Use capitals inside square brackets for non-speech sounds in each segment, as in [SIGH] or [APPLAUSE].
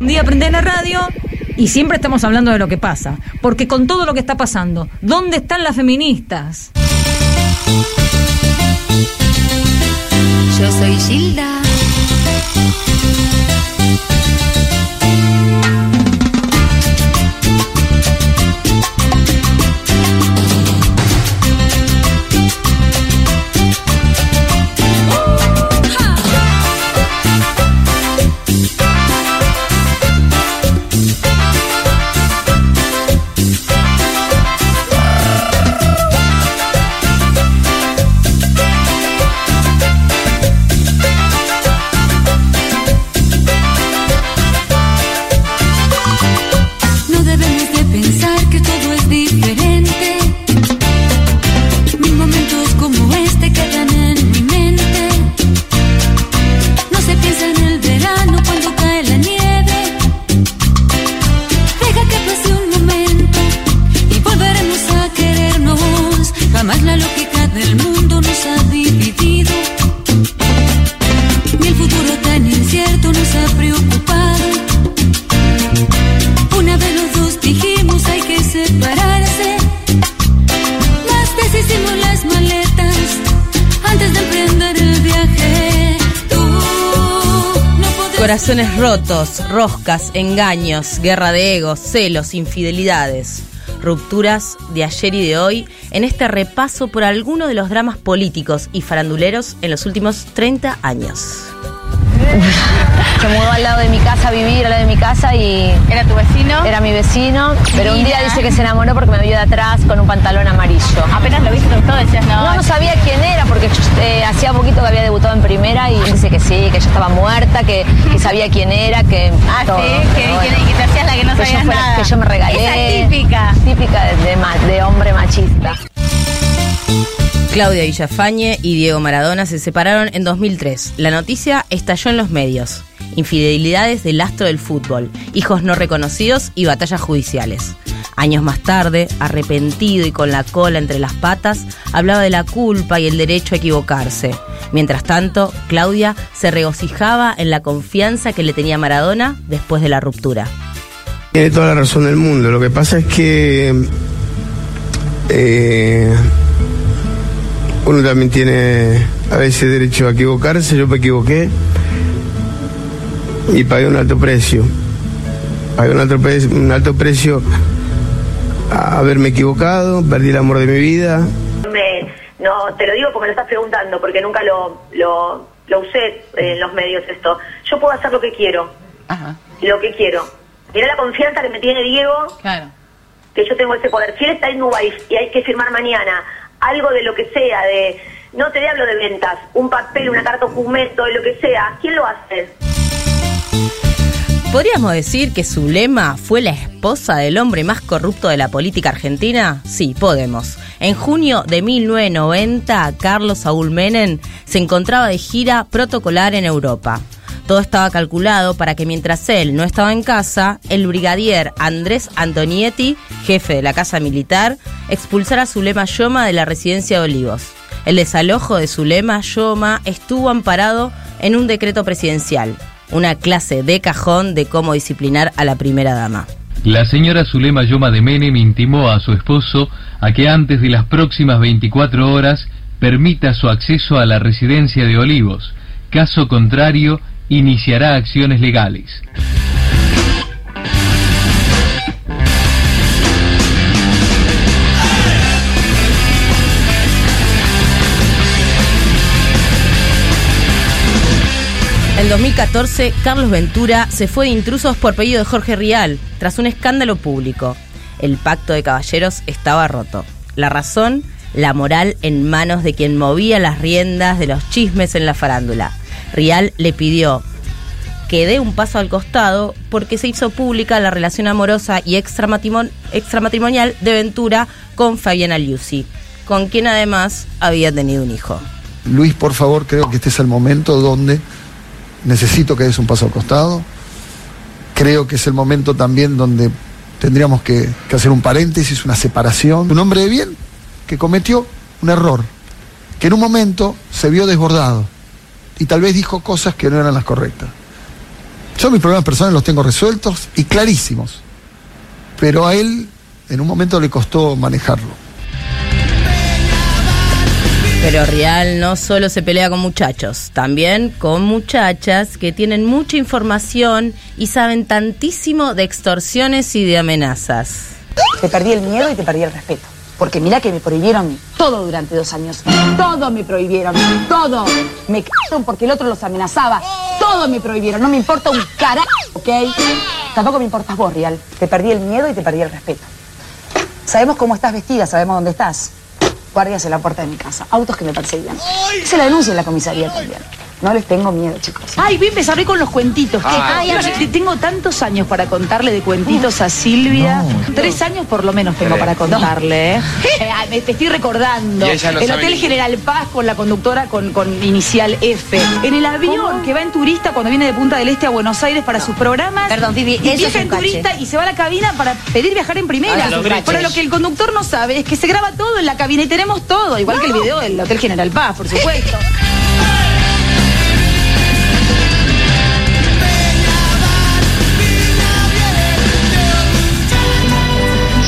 Un día prende la radio y siempre estamos hablando de lo que pasa. Porque con todo lo que está pasando, ¿dónde están las feministas? Yo soy Gilda. Corazones rotos, roscas, engaños, guerra de egos, celos, infidelidades, rupturas de ayer y de hoy en este repaso por algunos de los dramas políticos y faranduleros en los últimos 30 años. Se mudó al lado de mi casa a vivir, al lado de mi casa y ¿Era tu vecino? era mi vecino. Pero un día dice que se enamoró porque me vio de atrás con un pantalón amarillo. Apenas lo viste, te gustó, decías no. No, no sabía quién era porque eh, hacía poquito que había debutado en primera y dice que sí, que yo estaba muerta, que, que sabía quién era, que Ah, todo. sí, que, bueno. que te hacías la que no Que yo sabías nada. que yo me regalé. Esa típica. Típica de, de de hombre machista. Claudia Villafañe y Diego Maradona se separaron en 2003. La noticia estalló en los medios. Infidelidades del astro del fútbol, hijos no reconocidos y batallas judiciales. Años más tarde, arrepentido y con la cola entre las patas, hablaba de la culpa y el derecho a equivocarse. Mientras tanto, Claudia se regocijaba en la confianza que le tenía Maradona después de la ruptura. Tiene toda la razón del mundo. Lo que pasa es que eh, uno también tiene a veces derecho a equivocarse. Yo me equivoqué y pagué un alto precio. Pagué un alto, pre- un alto precio a haberme equivocado, perdí el amor de mi vida. Me- no, te lo digo porque me lo estás preguntando, porque nunca lo, lo, lo usé en los medios esto. Yo puedo hacer lo que quiero, Ajá, lo que quiero. Mirá la confianza que me tiene Diego, claro. que yo tengo ese poder. Si él está en Dubái y hay que firmar mañana algo de lo que sea, de no te hablo de ventas, un papel, una carta documento, de lo que sea, ¿quién lo hace? ¿Podríamos decir que Zulema fue la esposa del hombre más corrupto de la política argentina? Sí, podemos. En junio de 1990, Carlos Saúl Menem se encontraba de gira protocolar en Europa. Todo estaba calculado para que mientras él no estaba en casa, el brigadier Andrés Antonietti, jefe de la Casa Militar, expulsara a Zulema Yoma de la residencia de Olivos. El desalojo de Zulema Yoma estuvo amparado en un decreto presidencial, una clase de cajón de cómo disciplinar a la primera dama. La señora Zulema Yoma de Menem intimó a su esposo a que antes de las próximas 24 horas permita su acceso a la residencia de Olivos. Caso contrario, iniciará acciones legales. En 2014, Carlos Ventura se fue de intrusos por pedido de Jorge Rial, tras un escándalo público. El pacto de caballeros estaba roto. La razón, la moral en manos de quien movía las riendas de los chismes en la farándula. Rial le pidió que dé un paso al costado porque se hizo pública la relación amorosa y extramatrimonial de Ventura con Fabiana Liuzzi, con quien además había tenido un hijo. Luis, por favor, creo que este es el momento donde necesito que des un paso al costado. Creo que es el momento también donde tendríamos que, que hacer un paréntesis, una separación. Un hombre de bien que cometió un error, que en un momento se vio desbordado y tal vez dijo cosas que no eran las correctas. Yo mis problemas personales los tengo resueltos y clarísimos. Pero a él en un momento le costó manejarlo. Pero Real no solo se pelea con muchachos, también con muchachas que tienen mucha información y saben tantísimo de extorsiones y de amenazas. Te perdí el miedo y te perdí el respeto. Porque mira que me prohibieron todo durante dos años. Todo me prohibieron. Todo. Me cagaron porque el otro los amenazaba. Todo me prohibieron. No me importa un carajo, ¿ok? Tampoco me importas vos, Real. Te perdí el miedo y te perdí el respeto. Sabemos cómo estás vestida, sabemos dónde estás. Guardias en la puerta de mi casa. Autos que me perseguían. Se la denuncia en la comisaría también. No les tengo miedo, chicos. Ay, voy a empezar hoy con los cuentitos. ¿Qué? Ay, Ay, ay, ay, tengo tantos años para contarle de cuentitos a Silvia. Tres años por lo menos tengo para contarle. ¿eh? [LAUGHS] Eh, ay, me te estoy recordando. Y ella no el sabe Hotel ni- General Paz con la conductora con, con inicial F. En el avión que va en turista cuando viene de Punta del Este a Buenos Aires para sus programas. Perdón, Vivi, y eso es viaja un en cache. turista y se va a la cabina para pedir viajar en primera. Ah. Pero lo que el conductor no sabe es que se graba todo en la cabina y tenemos todo, igual que el video del Hotel General Paz, por supuesto. [LAUGHS]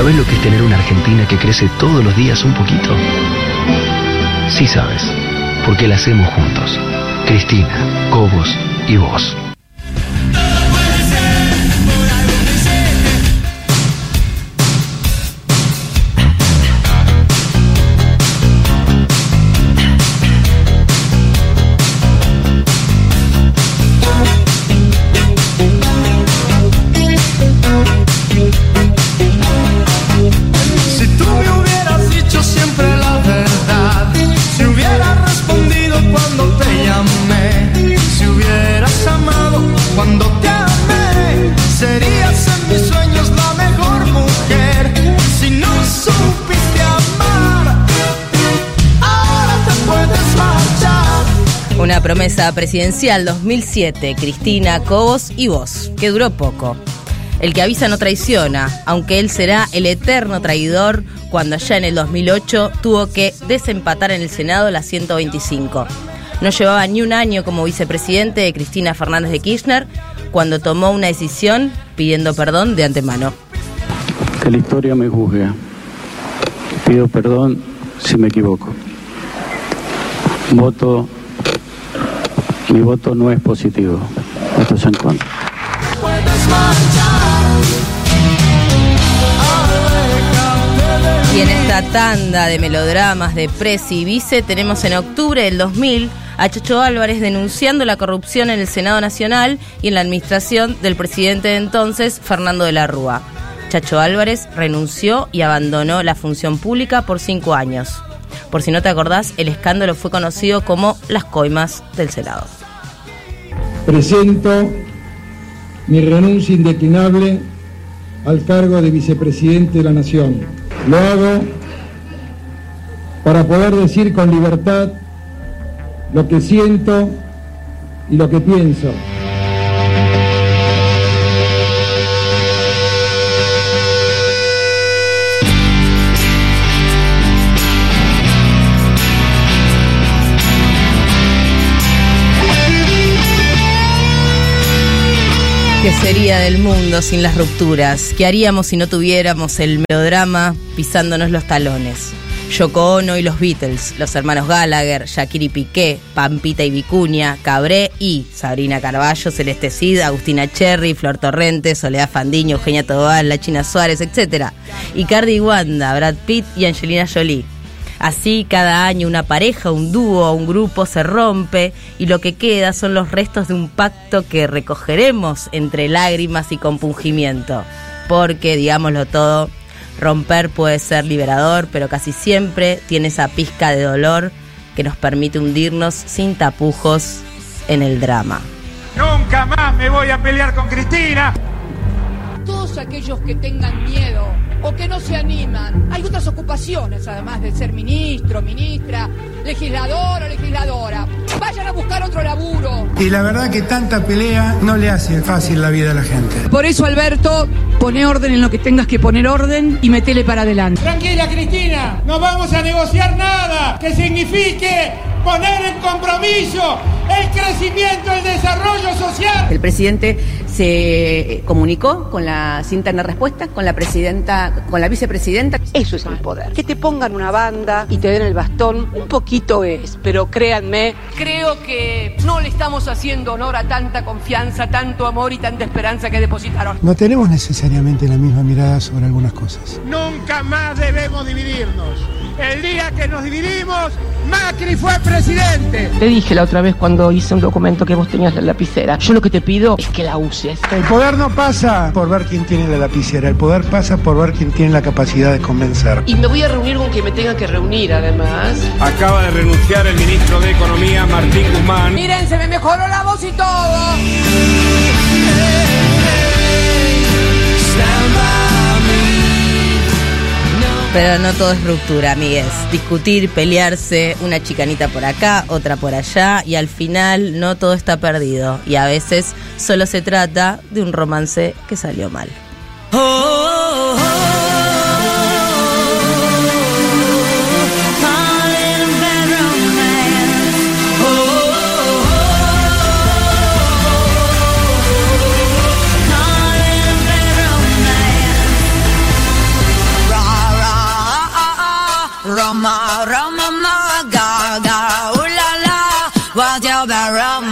¿Sabes lo que es tener una Argentina que crece todos los días un poquito? Sí sabes, porque la hacemos juntos. Cristina, Cobos y vos. Promesa presidencial 2007, Cristina, Cobos y vos, que duró poco. El que avisa no traiciona, aunque él será el eterno traidor cuando allá en el 2008 tuvo que desempatar en el Senado la 125. No llevaba ni un año como vicepresidente de Cristina Fernández de Kirchner cuando tomó una decisión pidiendo perdón de antemano. Que la historia me juzgue. Pido perdón si me equivoco. Voto. Mi voto no es positivo. Voto es en contra. Y en esta tanda de melodramas de Presi y Vice tenemos en octubre del 2000 a Chacho Álvarez denunciando la corrupción en el Senado Nacional y en la administración del presidente de entonces, Fernando de la Rúa. Chacho Álvarez renunció y abandonó la función pública por cinco años. Por si no te acordás, el escándalo fue conocido como las coimas del Senado. Presento mi renuncia indeclinable al cargo de vicepresidente de la Nación. Lo hago para poder decir con libertad lo que siento y lo que pienso. ¿Qué sería del mundo sin las rupturas? ¿Qué haríamos si no tuviéramos el melodrama pisándonos los talones? Yoko Ono y los Beatles, los hermanos Gallagher, Shakira y Piqué, Pampita y Vicuña, Cabré y Sabrina Carballo, Celeste Cid, Agustina Cherry, Flor Torrente, Soledad Fandiño, Eugenia Tobal, La China Suárez, etc. Y Wanda, Brad Pitt y Angelina Jolie. Así cada año una pareja, un dúo, un grupo se rompe y lo que queda son los restos de un pacto que recogeremos entre lágrimas y compungimiento. Porque, digámoslo todo, romper puede ser liberador, pero casi siempre tiene esa pizca de dolor que nos permite hundirnos sin tapujos en el drama. Nunca más me voy a pelear con Cristina. Todos aquellos que tengan miedo o que no se animan, hay otras ocupaciones además de ser ministro, ministra, legislador o legisladora. Vayan a buscar otro laburo. Y la verdad que tanta pelea no le hace fácil la vida a la gente. Por eso, Alberto, pone orden en lo que tengas que poner orden y metele para adelante. Tranquila, Cristina, no vamos a negociar nada que signifique poner en compromiso el crecimiento, el desarrollo social. El presidente se comunicó con la cinta de respuesta, con la presidenta, con la vicepresidenta. Eso es el poder. Que te pongan una banda y te den el bastón, un poquito es, pero créanme. Creo que no le estamos haciendo honor a tanta confianza, tanto amor y tanta esperanza que depositaron. No tenemos necesariamente la misma mirada sobre algunas cosas. Nunca más debemos dividirnos. El día que nos dividimos, Macri fue presidente. Te dije la otra vez cuando hice un documento que vos tenías la lapicera. Yo lo que te pido es que la uses. El poder no pasa por ver quién tiene la lapicera, el poder pasa por ver quién tiene la capacidad de convencer. Y me voy a reunir con quien me tenga que reunir, además. Acaba de renunciar el ministro de Economía, Martín Guzmán. Miren, se me mejoró la voz y todo. Pero no todo es ruptura, amigues. Discutir, pelearse, una chicanita por acá, otra por allá, y al final no todo está perdido. Y a veces solo se trata de un romance que salió mal. Rama, round and